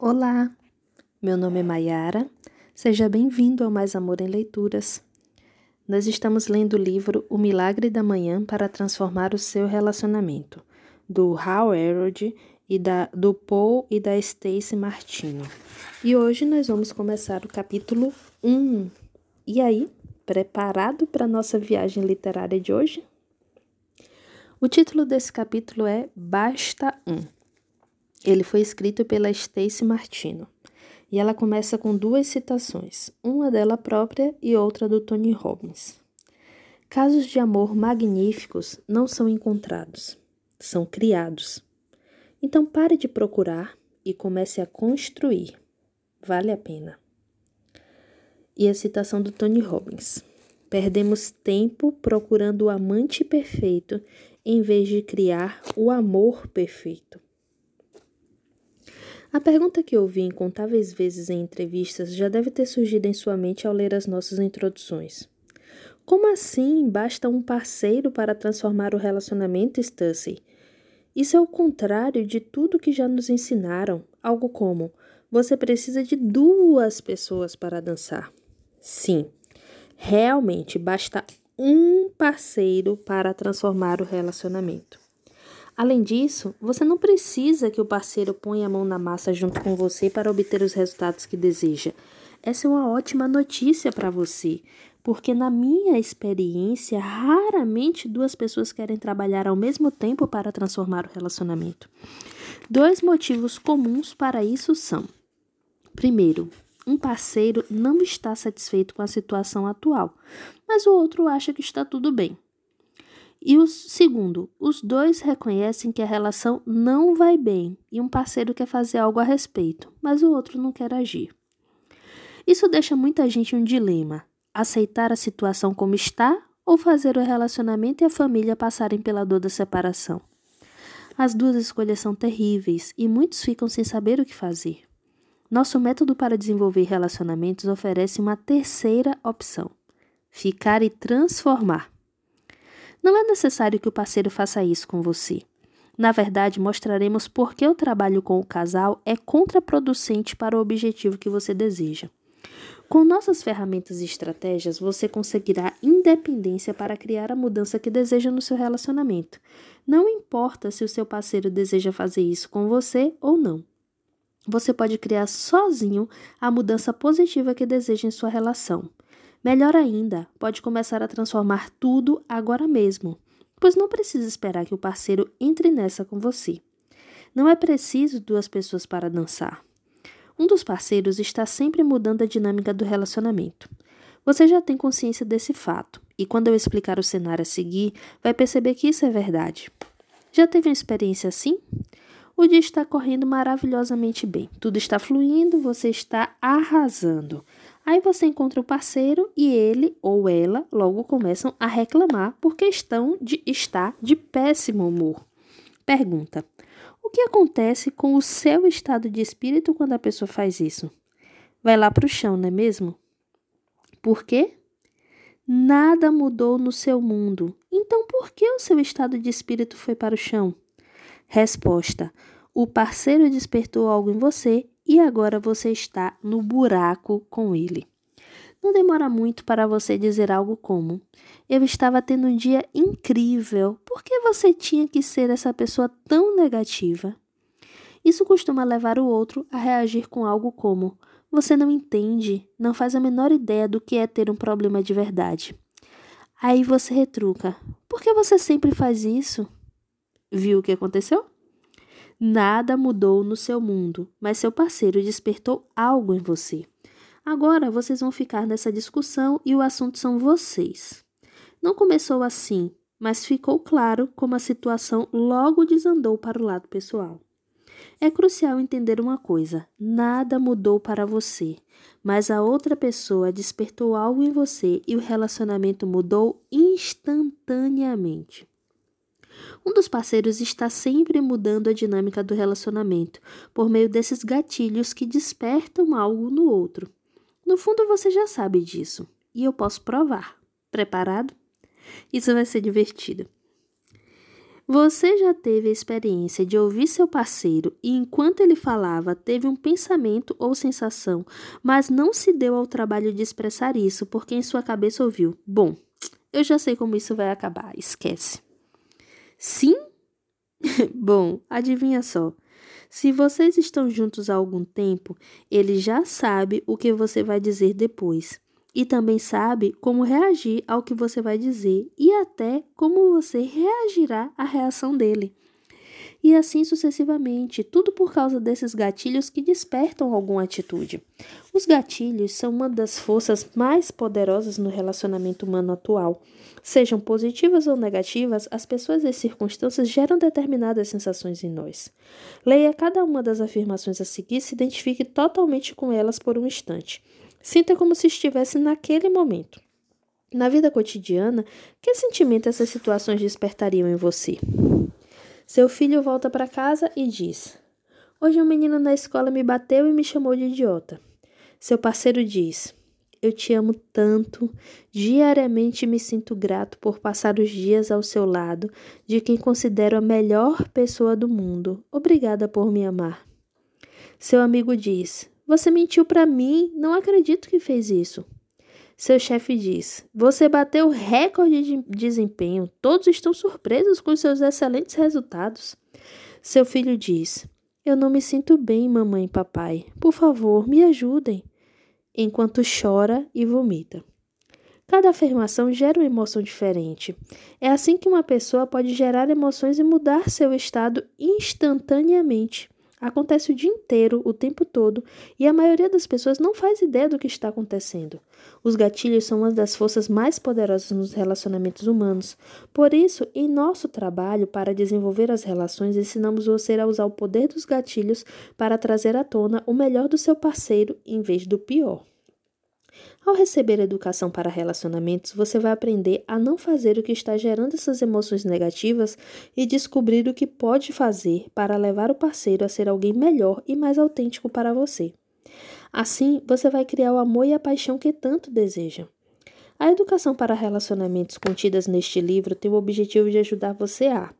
Olá, meu nome é Maiara, seja bem-vindo ao Mais Amor em Leituras. Nós estamos lendo o livro O Milagre da Manhã para Transformar o Seu Relacionamento, do Hal Elrod e da, do Paul e da Stacy Martino. E hoje nós vamos começar o capítulo 1. E aí, preparado para a nossa viagem literária de hoje? O título desse capítulo é Basta Um. Ele foi escrito pela Stacy Martino e ela começa com duas citações, uma dela própria e outra do Tony Robbins. Casos de amor magníficos não são encontrados, são criados. Então pare de procurar e comece a construir. Vale a pena. E a citação do Tony Robbins: Perdemos tempo procurando o amante perfeito em vez de criar o amor perfeito. A pergunta que ouvi incontáveis vezes em entrevistas já deve ter surgido em sua mente ao ler as nossas introduções. Como assim basta um parceiro para transformar o relacionamento, Stussy? Isso é o contrário de tudo que já nos ensinaram, algo como você precisa de duas pessoas para dançar. Sim, realmente basta um parceiro para transformar o relacionamento. Além disso, você não precisa que o parceiro ponha a mão na massa junto com você para obter os resultados que deseja. Essa é uma ótima notícia para você, porque na minha experiência, raramente duas pessoas querem trabalhar ao mesmo tempo para transformar o relacionamento. Dois motivos comuns para isso são: primeiro, um parceiro não está satisfeito com a situação atual, mas o outro acha que está tudo bem. E o segundo, os dois reconhecem que a relação não vai bem e um parceiro quer fazer algo a respeito, mas o outro não quer agir. Isso deixa muita gente em um dilema: aceitar a situação como está ou fazer o relacionamento e a família passarem pela dor da separação. As duas escolhas são terríveis e muitos ficam sem saber o que fazer. Nosso método para desenvolver relacionamentos oferece uma terceira opção: ficar e transformar. Não é necessário que o parceiro faça isso com você. Na verdade, mostraremos por que o trabalho com o casal é contraproducente para o objetivo que você deseja. Com nossas ferramentas e estratégias, você conseguirá independência para criar a mudança que deseja no seu relacionamento. Não importa se o seu parceiro deseja fazer isso com você ou não. Você pode criar sozinho a mudança positiva que deseja em sua relação. Melhor ainda, pode começar a transformar tudo agora mesmo, pois não precisa esperar que o parceiro entre nessa com você. Não é preciso duas pessoas para dançar. Um dos parceiros está sempre mudando a dinâmica do relacionamento. Você já tem consciência desse fato, e quando eu explicar o cenário a seguir, vai perceber que isso é verdade. Já teve uma experiência assim? O dia está correndo maravilhosamente bem, tudo está fluindo, você está arrasando. Aí você encontra o parceiro e ele ou ela logo começam a reclamar porque estão de estar de péssimo humor. Pergunta: O que acontece com o seu estado de espírito quando a pessoa faz isso? Vai lá para o chão, não é mesmo? Por quê? Nada mudou no seu mundo. Então por que o seu estado de espírito foi para o chão? Resposta: O parceiro despertou algo em você e agora você está no buraco com ele. Não demora muito para você dizer algo como: Eu estava tendo um dia incrível, por que você tinha que ser essa pessoa tão negativa? Isso costuma levar o outro a reagir com algo como: Você não entende, não faz a menor ideia do que é ter um problema de verdade. Aí você retruca: Por que você sempre faz isso? Viu o que aconteceu? Nada mudou no seu mundo, mas seu parceiro despertou algo em você. Agora vocês vão ficar nessa discussão e o assunto são vocês. Não começou assim, mas ficou claro como a situação logo desandou para o lado pessoal. É crucial entender uma coisa: nada mudou para você, mas a outra pessoa despertou algo em você e o relacionamento mudou instantaneamente. Um dos parceiros está sempre mudando a dinâmica do relacionamento por meio desses gatilhos que despertam algo no outro. No fundo, você já sabe disso e eu posso provar. Preparado? Isso vai ser divertido. Você já teve a experiência de ouvir seu parceiro e, enquanto ele falava, teve um pensamento ou sensação, mas não se deu ao trabalho de expressar isso porque em sua cabeça ouviu: Bom, eu já sei como isso vai acabar, esquece. Sim? Bom, adivinha só. Se vocês estão juntos há algum tempo, ele já sabe o que você vai dizer depois e também sabe como reagir ao que você vai dizer e até como você reagirá à reação dele. E assim sucessivamente, tudo por causa desses gatilhos que despertam alguma atitude. Os gatilhos são uma das forças mais poderosas no relacionamento humano atual. Sejam positivas ou negativas, as pessoas e circunstâncias geram determinadas sensações em nós. Leia cada uma das afirmações a seguir e se identifique totalmente com elas por um instante. Sinta como se estivesse naquele momento. Na vida cotidiana, que sentimento essas situações despertariam em você? Seu filho volta para casa e diz: Hoje um menino na escola me bateu e me chamou de idiota. Seu parceiro diz: Eu te amo tanto, diariamente me sinto grato por passar os dias ao seu lado, de quem considero a melhor pessoa do mundo. Obrigada por me amar. Seu amigo diz: você mentiu para mim, não acredito que fez isso. Seu chefe diz: Você bateu recorde de desempenho, todos estão surpresos com seus excelentes resultados. Seu filho diz: Eu não me sinto bem, mamãe e papai. Por favor, me ajudem. Enquanto chora e vomita. Cada afirmação gera uma emoção diferente. É assim que uma pessoa pode gerar emoções e mudar seu estado instantaneamente. Acontece o dia inteiro, o tempo todo, e a maioria das pessoas não faz ideia do que está acontecendo. Os gatilhos são uma das forças mais poderosas nos relacionamentos humanos. Por isso, em nosso trabalho para desenvolver as relações, ensinamos você a usar o poder dos gatilhos para trazer à tona o melhor do seu parceiro em vez do pior. Ao receber educação para relacionamentos, você vai aprender a não fazer o que está gerando essas emoções negativas e descobrir o que pode fazer para levar o parceiro a ser alguém melhor e mais autêntico para você. Assim, você vai criar o amor e a paixão que tanto deseja. A educação para relacionamentos contidas neste livro tem o objetivo de ajudar você a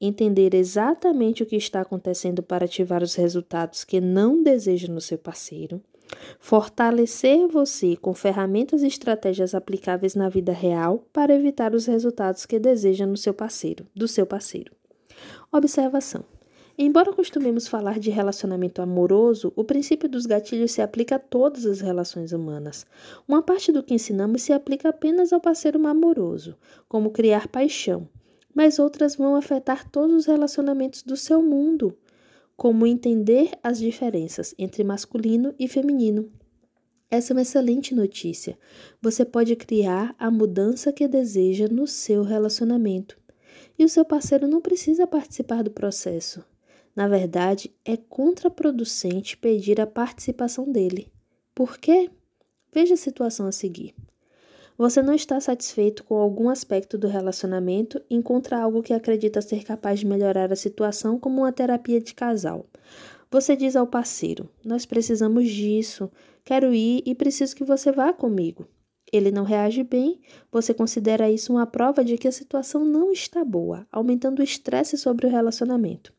entender exatamente o que está acontecendo para ativar os resultados que não deseja no seu parceiro Fortalecer você com ferramentas e estratégias aplicáveis na vida real para evitar os resultados que deseja no seu parceiro, do seu parceiro. Observação. Embora costumemos falar de relacionamento amoroso, o princípio dos gatilhos se aplica a todas as relações humanas. Uma parte do que ensinamos se aplica apenas ao parceiro amoroso, como criar paixão, mas outras vão afetar todos os relacionamentos do seu mundo como entender as diferenças entre masculino e feminino. Essa é uma excelente notícia. Você pode criar a mudança que deseja no seu relacionamento. E o seu parceiro não precisa participar do processo. Na verdade, é contraproducente pedir a participação dele. Por quê? Veja a situação a seguir. Você não está satisfeito com algum aspecto do relacionamento e encontra algo que acredita ser capaz de melhorar a situação, como uma terapia de casal. Você diz ao parceiro: Nós precisamos disso, quero ir e preciso que você vá comigo. Ele não reage bem, você considera isso uma prova de que a situação não está boa, aumentando o estresse sobre o relacionamento.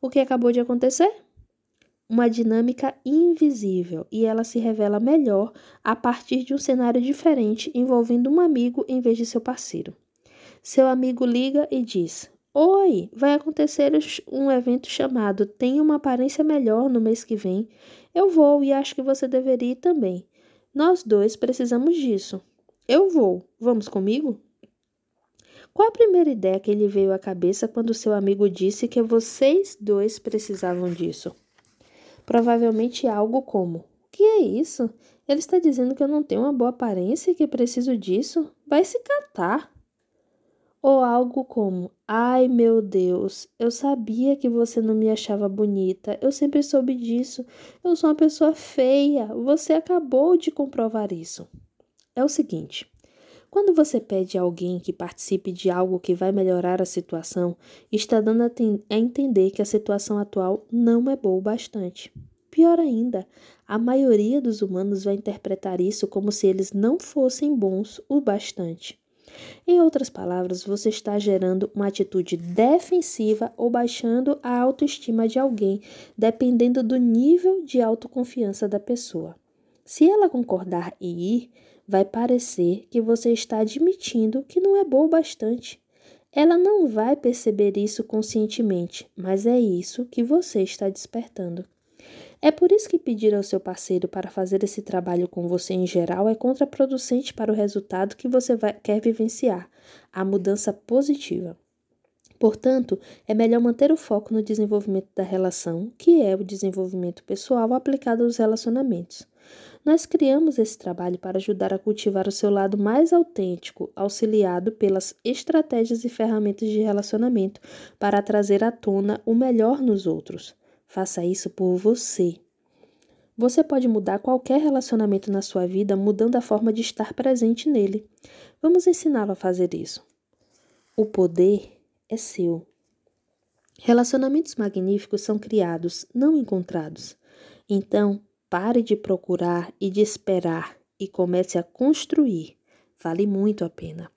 O que acabou de acontecer? Uma dinâmica invisível e ela se revela melhor a partir de um cenário diferente envolvendo um amigo em vez de seu parceiro. Seu amigo liga e diz: Oi, vai acontecer um evento chamado Tenha uma aparência melhor no mês que vem. Eu vou e acho que você deveria ir também. Nós dois precisamos disso. Eu vou. Vamos comigo? Qual a primeira ideia que lhe veio à cabeça quando seu amigo disse que vocês dois precisavam disso? Provavelmente algo como: O que é isso? Ele está dizendo que eu não tenho uma boa aparência e que preciso disso? Vai se catar. Ou algo como: Ai meu Deus, eu sabia que você não me achava bonita, eu sempre soube disso, eu sou uma pessoa feia, você acabou de comprovar isso. É o seguinte: quando você pede a alguém que participe de algo que vai melhorar a situação, está dando a entender que a situação atual não é boa o bastante. Pior ainda, a maioria dos humanos vai interpretar isso como se eles não fossem bons o bastante. Em outras palavras, você está gerando uma atitude defensiva ou baixando a autoestima de alguém, dependendo do nível de autoconfiança da pessoa. Se ela concordar em ir, vai parecer que você está admitindo que não é bom o bastante. Ela não vai perceber isso conscientemente, mas é isso que você está despertando. É por isso que pedir ao seu parceiro para fazer esse trabalho com você em geral é contraproducente para o resultado que você vai, quer vivenciar, a mudança positiva. Portanto, é melhor manter o foco no desenvolvimento da relação, que é o desenvolvimento pessoal aplicado aos relacionamentos. Nós criamos esse trabalho para ajudar a cultivar o seu lado mais autêntico, auxiliado pelas estratégias e ferramentas de relacionamento para trazer à tona o melhor nos outros. Faça isso por você. Você pode mudar qualquer relacionamento na sua vida mudando a forma de estar presente nele. Vamos ensiná-lo a fazer isso. O poder é seu. Relacionamentos magníficos são criados, não encontrados. Então, pare de procurar e de esperar e comece a construir. Vale muito a pena.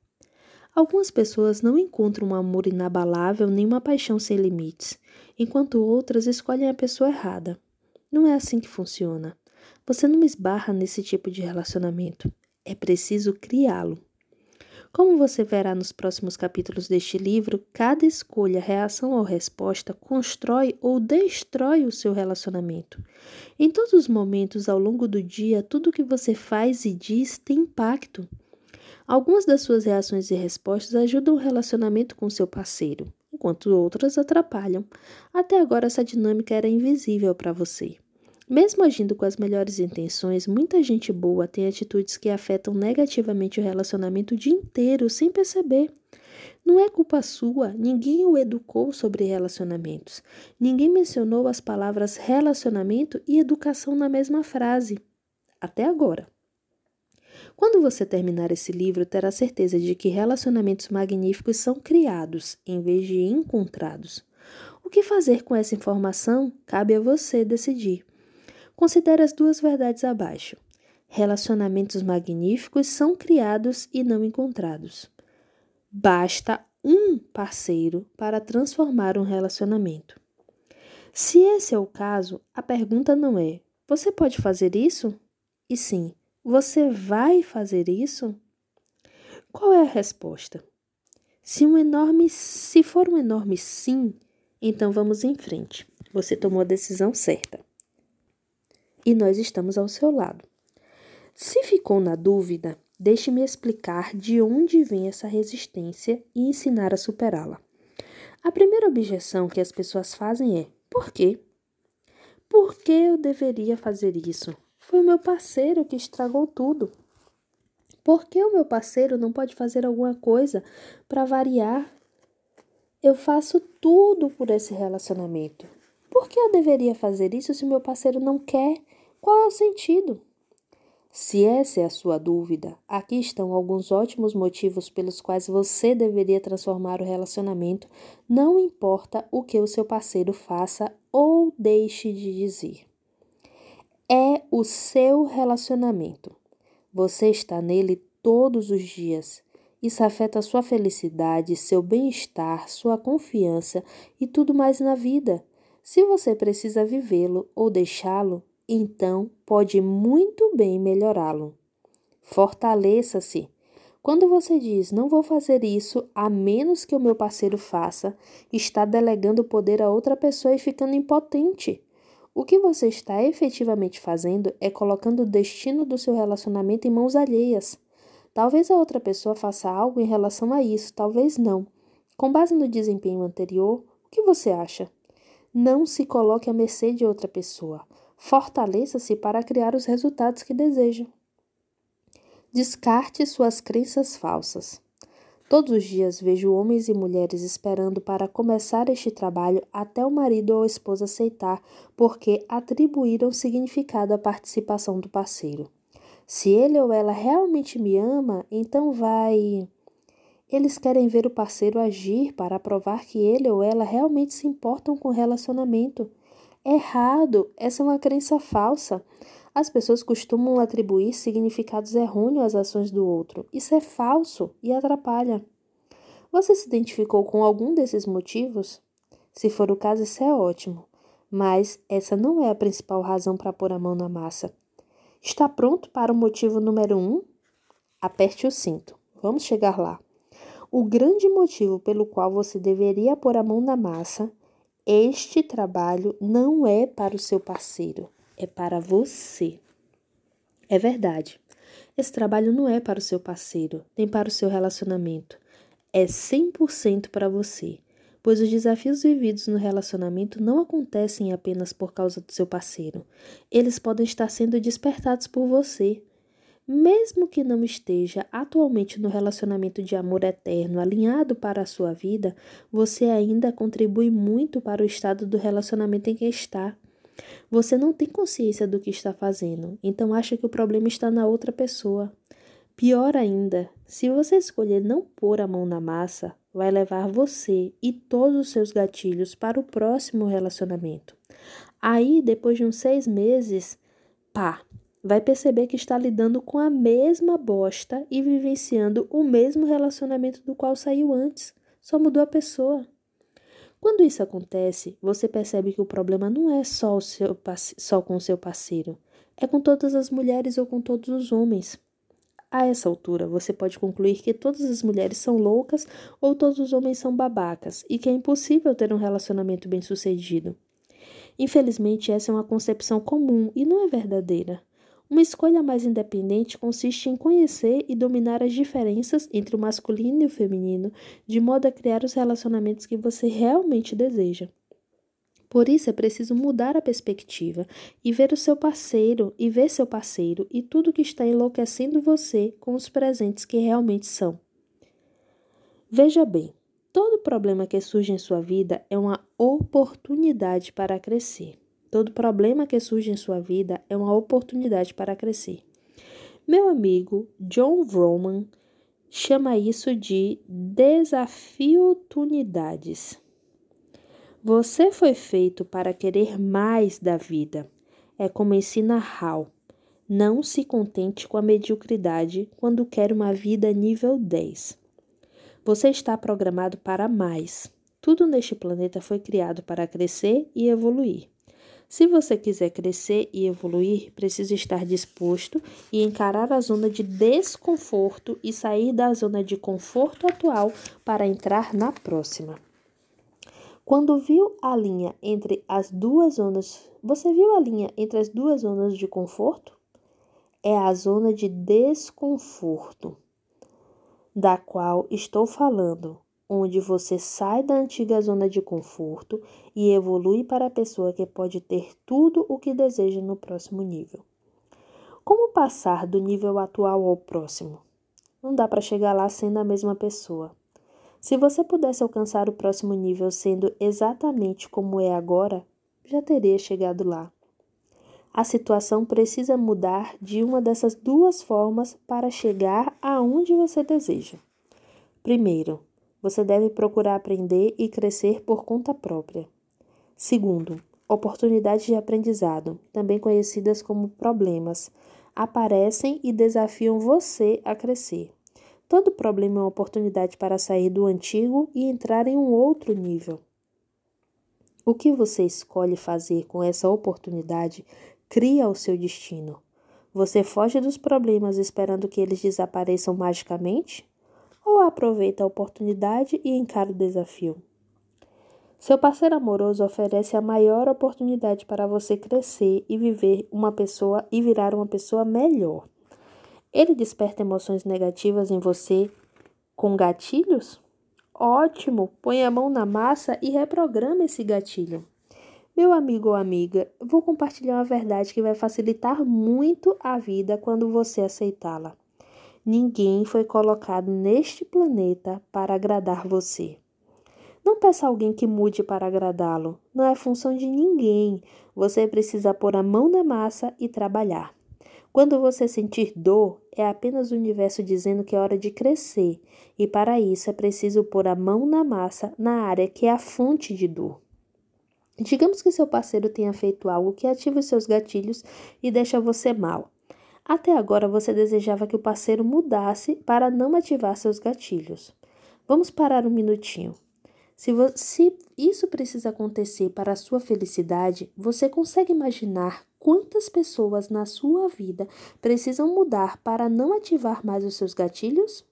Algumas pessoas não encontram um amor inabalável nem uma paixão sem limites, enquanto outras escolhem a pessoa errada. Não é assim que funciona. Você não esbarra nesse tipo de relacionamento. É preciso criá-lo. Como você verá nos próximos capítulos deste livro, cada escolha, reação ou resposta constrói ou destrói o seu relacionamento. Em todos os momentos ao longo do dia, tudo o que você faz e diz tem impacto. Algumas das suas reações e respostas ajudam o relacionamento com seu parceiro, enquanto outras atrapalham. Até agora essa dinâmica era invisível para você. Mesmo agindo com as melhores intenções, muita gente boa tem atitudes que afetam negativamente o relacionamento o dia inteiro sem perceber. Não é culpa sua, ninguém o educou sobre relacionamentos. Ninguém mencionou as palavras relacionamento e educação na mesma frase. Até agora. Quando você terminar esse livro, terá certeza de que relacionamentos magníficos são criados em vez de encontrados. O que fazer com essa informação cabe a você decidir. Considere as duas verdades abaixo. Relacionamentos magníficos são criados e não encontrados. Basta um parceiro para transformar um relacionamento. Se esse é o caso, a pergunta não é: você pode fazer isso? E sim, você vai fazer isso? Qual é a resposta? Se um enorme, se for um enorme sim, então vamos em frente. Você tomou a decisão certa. E nós estamos ao seu lado. Se ficou na dúvida, deixe-me explicar de onde vem essa resistência e ensinar a superá-la. A primeira objeção que as pessoas fazem é: por quê? Por que eu deveria fazer isso? Foi o meu parceiro que estragou tudo. Por que o meu parceiro não pode fazer alguma coisa para variar? Eu faço tudo por esse relacionamento. Por que eu deveria fazer isso se o meu parceiro não quer? Qual é o sentido? Se essa é a sua dúvida, aqui estão alguns ótimos motivos pelos quais você deveria transformar o relacionamento, não importa o que o seu parceiro faça ou deixe de dizer é o seu relacionamento. Você está nele todos os dias. Isso afeta sua felicidade, seu bem-estar, sua confiança e tudo mais na vida. Se você precisa vivê-lo ou deixá-lo, então pode muito bem melhorá-lo. Fortaleça-se. Quando você diz não vou fazer isso a menos que o meu parceiro faça, está delegando poder a outra pessoa e ficando impotente. O que você está efetivamente fazendo é colocando o destino do seu relacionamento em mãos alheias. Talvez a outra pessoa faça algo em relação a isso, talvez não. Com base no desempenho anterior, o que você acha? Não se coloque à mercê de outra pessoa. Fortaleça-se para criar os resultados que deseja. Descarte suas crenças falsas. Todos os dias vejo homens e mulheres esperando para começar este trabalho até o marido ou a esposa aceitar, porque atribuíram significado à participação do parceiro. Se ele ou ela realmente me ama, então vai. Eles querem ver o parceiro agir para provar que ele ou ela realmente se importam com o relacionamento. Errado! Essa é uma crença falsa. As pessoas costumam atribuir significados errôneos às ações do outro. Isso é falso e atrapalha. Você se identificou com algum desses motivos? Se for o caso, isso é ótimo. Mas essa não é a principal razão para pôr a mão na massa. Está pronto para o motivo número um? Aperte o cinto. Vamos chegar lá. O grande motivo pelo qual você deveria pôr a mão na massa, este trabalho não é para o seu parceiro, é para você. É verdade. Esse trabalho não é para o seu parceiro, nem para o seu relacionamento. É 100% para você, pois os desafios vividos no relacionamento não acontecem apenas por causa do seu parceiro. Eles podem estar sendo despertados por você. Mesmo que não esteja atualmente no relacionamento de amor eterno alinhado para a sua vida, você ainda contribui muito para o estado do relacionamento em que está. Você não tem consciência do que está fazendo, então acha que o problema está na outra pessoa. Pior ainda, se você escolher não pôr a mão na massa, vai levar você e todos os seus gatilhos para o próximo relacionamento. Aí, depois de uns seis meses, pá, vai perceber que está lidando com a mesma bosta e vivenciando o mesmo relacionamento do qual saiu antes, só mudou a pessoa. Quando isso acontece, você percebe que o problema não é só, o seu, só com o seu parceiro, é com todas as mulheres ou com todos os homens. A essa altura, você pode concluir que todas as mulheres são loucas ou todos os homens são babacas e que é impossível ter um relacionamento bem-sucedido. Infelizmente, essa é uma concepção comum e não é verdadeira. Uma escolha mais independente consiste em conhecer e dominar as diferenças entre o masculino e o feminino, de modo a criar os relacionamentos que você realmente deseja. Por isso é preciso mudar a perspectiva e ver o seu parceiro e ver seu parceiro e tudo que está enlouquecendo você com os presentes que realmente são. Veja bem, todo problema que surge em sua vida é uma oportunidade para crescer. Todo problema que surge em sua vida é uma oportunidade para crescer. Meu amigo John Vroman chama isso de desafio-tunidades. Você foi feito para querer mais da vida. É como ensina Hal. Não se contente com a mediocridade quando quer uma vida nível 10. Você está programado para mais. Tudo neste planeta foi criado para crescer e evoluir. Se você quiser crescer e evoluir, precisa estar disposto e encarar a zona de desconforto e sair da zona de conforto atual para entrar na próxima. Quando viu a linha entre as duas zonas, você viu a linha entre as duas zonas de conforto? É a zona de desconforto da qual estou falando onde você sai da antiga zona de conforto e evolui para a pessoa que pode ter tudo o que deseja no próximo nível. Como passar do nível atual ao próximo? Não dá para chegar lá sendo a mesma pessoa. Se você pudesse alcançar o próximo nível sendo exatamente como é agora, já teria chegado lá. A situação precisa mudar de uma dessas duas formas para chegar aonde você deseja. Primeiro, você deve procurar aprender e crescer por conta própria. Segundo, oportunidades de aprendizado, também conhecidas como problemas, aparecem e desafiam você a crescer. Todo problema é uma oportunidade para sair do antigo e entrar em um outro nível. O que você escolhe fazer com essa oportunidade cria o seu destino. Você foge dos problemas esperando que eles desapareçam magicamente? Ou aproveita a oportunidade e encara o desafio? Seu parceiro amoroso oferece a maior oportunidade para você crescer e viver uma pessoa e virar uma pessoa melhor. Ele desperta emoções negativas em você com gatilhos? Ótimo! Põe a mão na massa e reprograma esse gatilho. Meu amigo ou amiga, vou compartilhar uma verdade que vai facilitar muito a vida quando você aceitá-la. Ninguém foi colocado neste planeta para agradar você. Não peça a alguém que mude para agradá-lo. Não é função de ninguém. Você precisa pôr a mão na massa e trabalhar. Quando você sentir dor, é apenas o universo dizendo que é hora de crescer, e para isso é preciso pôr a mão na massa na área que é a fonte de dor. Digamos que seu parceiro tenha feito algo que ativa os seus gatilhos e deixa você mal. Até agora você desejava que o parceiro mudasse para não ativar seus gatilhos. Vamos parar um minutinho. Se, se, isso precisa acontecer para a sua felicidade, você consegue imaginar quantas pessoas na sua vida precisam mudar para não ativar mais os seus gatilhos?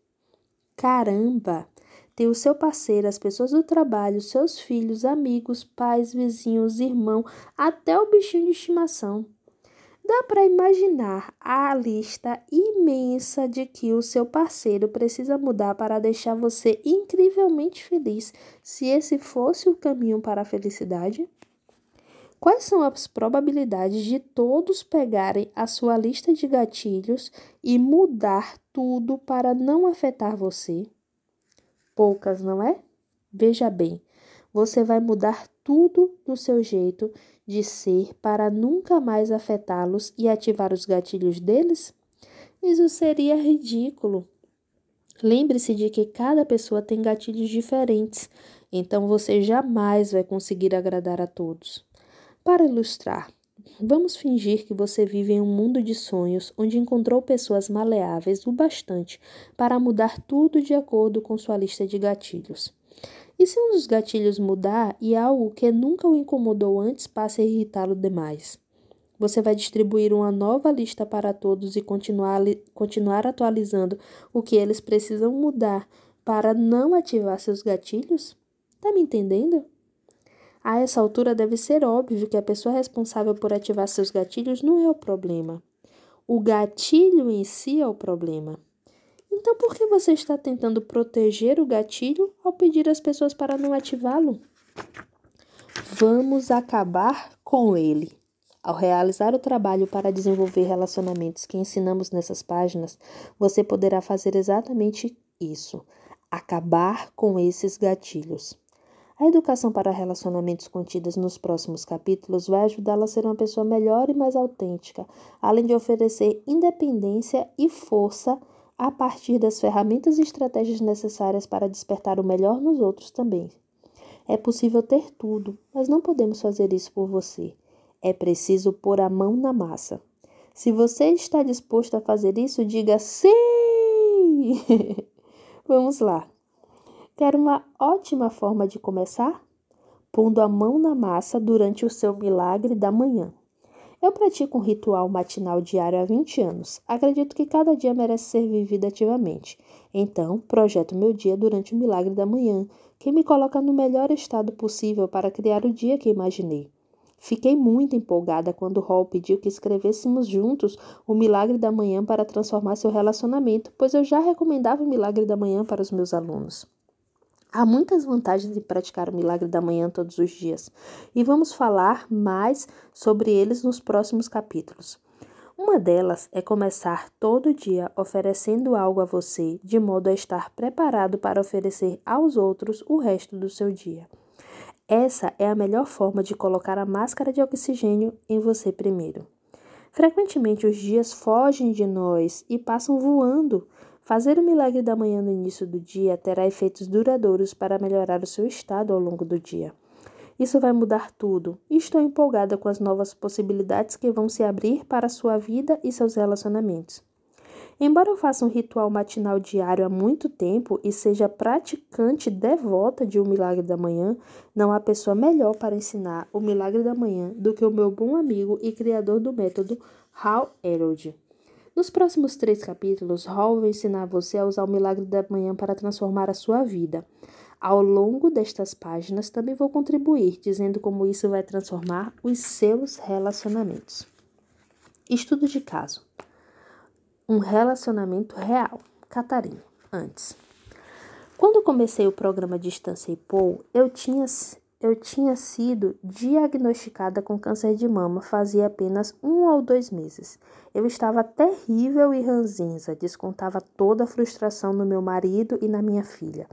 Caramba! Ter o seu parceiro, as pessoas do trabalho, seus filhos, amigos, pais, vizinhos, irmão, até o bichinho de estimação. Dá para imaginar a lista imensa de que o seu parceiro precisa mudar para deixar você incrivelmente feliz, se esse fosse o caminho para a felicidade? Quais são as probabilidades de todos pegarem a sua lista de gatilhos e mudar tudo para não afetar você? Poucas, não é? Veja bem, você vai mudar tudo do seu jeito de ser para nunca mais afetá-los e ativar os gatilhos deles? Isso seria ridículo. Lembre-se de que cada pessoa tem gatilhos diferentes, então você jamais vai conseguir agradar a todos. Para ilustrar, vamos fingir que você vive em um mundo de sonhos onde encontrou pessoas maleáveis o bastante para mudar tudo de acordo com sua lista de gatilhos. E se um dos gatilhos mudar e algo que nunca o incomodou antes passe a irritá-lo demais? Você vai distribuir uma nova lista para todos e continuar, continuar atualizando o que eles precisam mudar para não ativar seus gatilhos? Tá me entendendo? A essa altura deve ser óbvio que a pessoa responsável por ativar seus gatilhos não é o problema. O gatilho em si é o problema. Então, por que você está tentando proteger o gatilho ao pedir às pessoas para não ativá-lo? Vamos acabar com ele. Ao realizar o trabalho para desenvolver relacionamentos que ensinamos nessas páginas, você poderá fazer exatamente isso: acabar com esses gatilhos. A educação para relacionamentos contidas nos próximos capítulos vai ajudá-la a ser uma pessoa melhor e mais autêntica, além de oferecer independência e força a partir das ferramentas e estratégias necessárias para despertar o melhor nos outros também. É possível ter tudo, mas não podemos fazer isso por você. É preciso pôr a mão na massa. Se você está disposto a fazer isso, diga sim! Vamos lá. Quer uma ótima forma de começar? Pondo a mão na massa durante o seu milagre da manhã. Eu pratico um ritual matinal diário há 20 anos. Acredito que cada dia merece ser vivido ativamente. Então, projeto meu dia durante o milagre da manhã, que me coloca no melhor estado possível para criar o dia que imaginei. Fiquei muito empolgada quando Hall pediu que escrevêssemos juntos o milagre da manhã para transformar seu relacionamento, pois eu já recomendava o milagre da manhã para os meus alunos. Há muitas vantagens em praticar o milagre da manhã todos os dias, e vamos falar mais sobre eles nos próximos capítulos. Uma delas é começar todo dia oferecendo algo a você, de modo a estar preparado para oferecer aos outros o resto do seu dia. Essa é a melhor forma de colocar a máscara de oxigênio em você primeiro. Frequentemente os dias fogem de nós e passam voando. Fazer o milagre da manhã no início do dia terá efeitos duradouros para melhorar o seu estado ao longo do dia. Isso vai mudar tudo e estou empolgada com as novas possibilidades que vão se abrir para a sua vida e seus relacionamentos. Embora eu faça um ritual matinal diário há muito tempo e seja praticante devota de um milagre da manhã, não há pessoa melhor para ensinar o milagre da manhã do que o meu bom amigo e criador do método, Hal Herold. Nos próximos três capítulos, Hall vai ensinar você a usar o milagre da manhã para transformar a sua vida. Ao longo destas páginas, também vou contribuir, dizendo como isso vai transformar os seus relacionamentos. Estudo de caso: Um relacionamento real. Catarina, antes. Quando comecei o programa Distância e Paul, eu tinha eu tinha sido diagnosticada com câncer de mama fazia apenas um ou dois meses. Eu estava terrível e ranzinza, descontava toda a frustração no meu marido e na minha filha.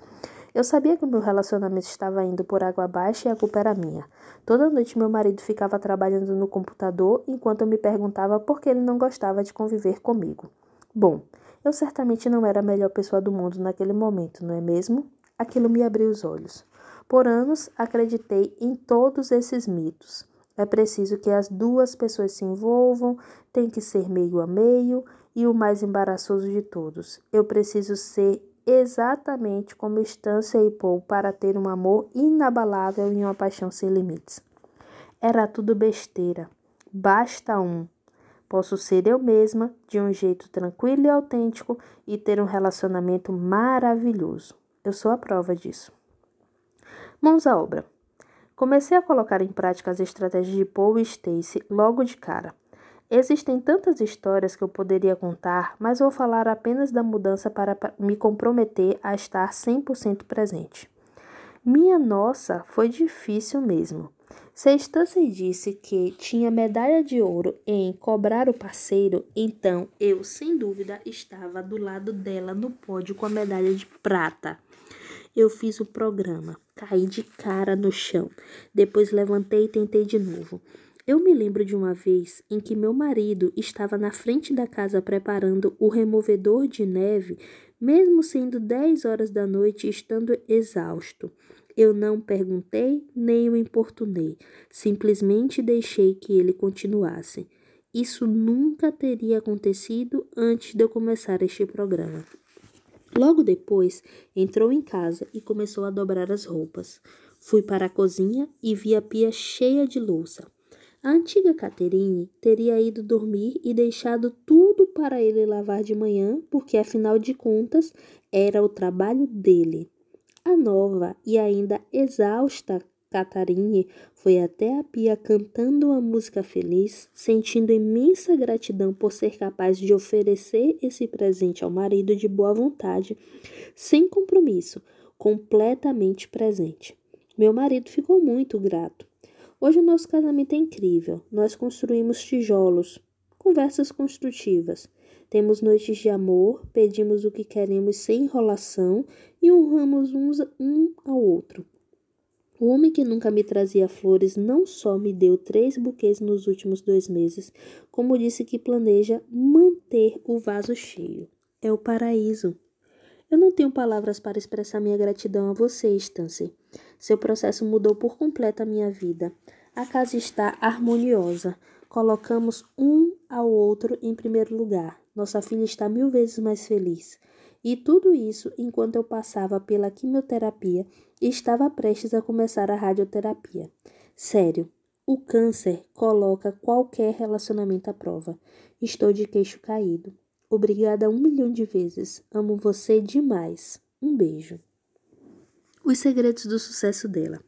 Eu sabia que o meu relacionamento estava indo por água abaixo e a culpa era minha. Toda noite meu marido ficava trabalhando no computador enquanto eu me perguntava por que ele não gostava de conviver comigo. Bom, eu certamente não era a melhor pessoa do mundo naquele momento, não é mesmo? Aquilo me abriu os olhos. Por anos acreditei em todos esses mitos. É preciso que as duas pessoas se envolvam, tem que ser meio a meio, e o mais embaraçoso de todos, eu preciso ser exatamente como Estância e Paul para ter um amor inabalável e uma paixão sem limites. Era tudo besteira. Basta um. Posso ser eu mesma, de um jeito tranquilo e autêntico, e ter um relacionamento maravilhoso. Eu sou a prova disso. Mãos à obra. Comecei a colocar em prática as estratégias de Paul e Stacy logo de cara. Existem tantas histórias que eu poderia contar, mas vou falar apenas da mudança para me comprometer a estar 100% presente. Minha nossa, foi difícil mesmo. Se a Stancy disse que tinha medalha de ouro em cobrar o parceiro, então eu, sem dúvida, estava do lado dela no pódio com a medalha de prata. Eu fiz o programa, caí de cara no chão, depois levantei e tentei de novo. Eu me lembro de uma vez em que meu marido estava na frente da casa preparando o removedor de neve, mesmo sendo 10 horas da noite e estando exausto. Eu não perguntei nem o importunei, simplesmente deixei que ele continuasse. Isso nunca teria acontecido antes de eu começar este programa. Logo depois, entrou em casa e começou a dobrar as roupas. Fui para a cozinha e vi a pia cheia de louça. A antiga Caterine teria ido dormir e deixado tudo para ele lavar de manhã, porque afinal de contas era o trabalho dele. A nova e ainda exausta Catarine foi até a pia cantando uma música feliz, sentindo imensa gratidão por ser capaz de oferecer esse presente ao marido de boa vontade, sem compromisso, completamente presente. Meu marido ficou muito grato. Hoje o nosso casamento é incrível. Nós construímos tijolos, conversas construtivas. Temos noites de amor, pedimos o que queremos sem enrolação e honramos uns um ao outro. O homem que nunca me trazia flores não só me deu três buquês nos últimos dois meses, como disse que planeja manter o vaso cheio. É o paraíso. Eu não tenho palavras para expressar minha gratidão a você, Stance. Seu processo mudou por completo a minha vida. A casa está harmoniosa. Colocamos um ao outro em primeiro lugar. Nossa filha está mil vezes mais feliz. E tudo isso enquanto eu passava pela quimioterapia e estava prestes a começar a radioterapia. Sério, o câncer coloca qualquer relacionamento à prova. Estou de queixo caído. Obrigada um milhão de vezes. Amo você demais. Um beijo. Os segredos do sucesso dela.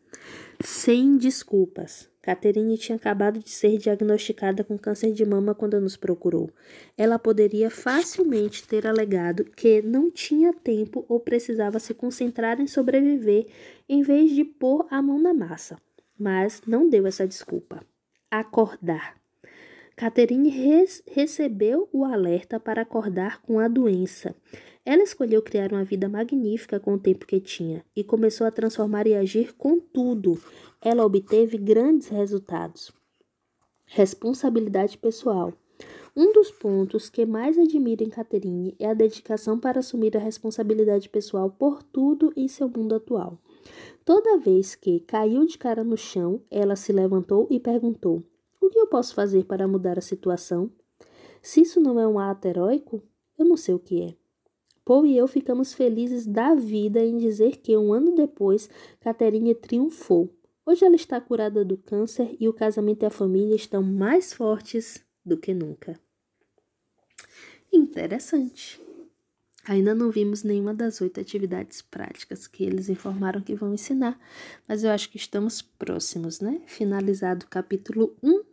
Sem desculpas. Catherine tinha acabado de ser diagnosticada com câncer de mama quando nos procurou. Ela poderia facilmente ter alegado que não tinha tempo ou precisava se concentrar em sobreviver em vez de pôr a mão na massa. Mas não deu essa desculpa. Acordar. Catherine recebeu o alerta para acordar com a doença. Ela escolheu criar uma vida magnífica com o tempo que tinha e começou a transformar e agir com tudo. Ela obteve grandes resultados. Responsabilidade pessoal. Um dos pontos que mais admiro em Catherine é a dedicação para assumir a responsabilidade pessoal por tudo em seu mundo atual. Toda vez que caiu de cara no chão, ela se levantou e perguntou: o que eu posso fazer para mudar a situação? Se isso não é um ato heróico, eu não sei o que é. Paul e eu ficamos felizes da vida em dizer que, um ano depois, Caterine triunfou. Hoje ela está curada do câncer e o casamento e a família estão mais fortes do que nunca. Interessante. Ainda não vimos nenhuma das oito atividades práticas que eles informaram que vão ensinar, mas eu acho que estamos próximos, né? Finalizado o capítulo 1,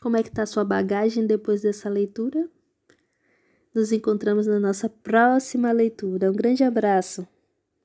como é que a sua bagagem depois dessa leitura? Nos encontramos na nossa próxima leitura. Um grande abraço!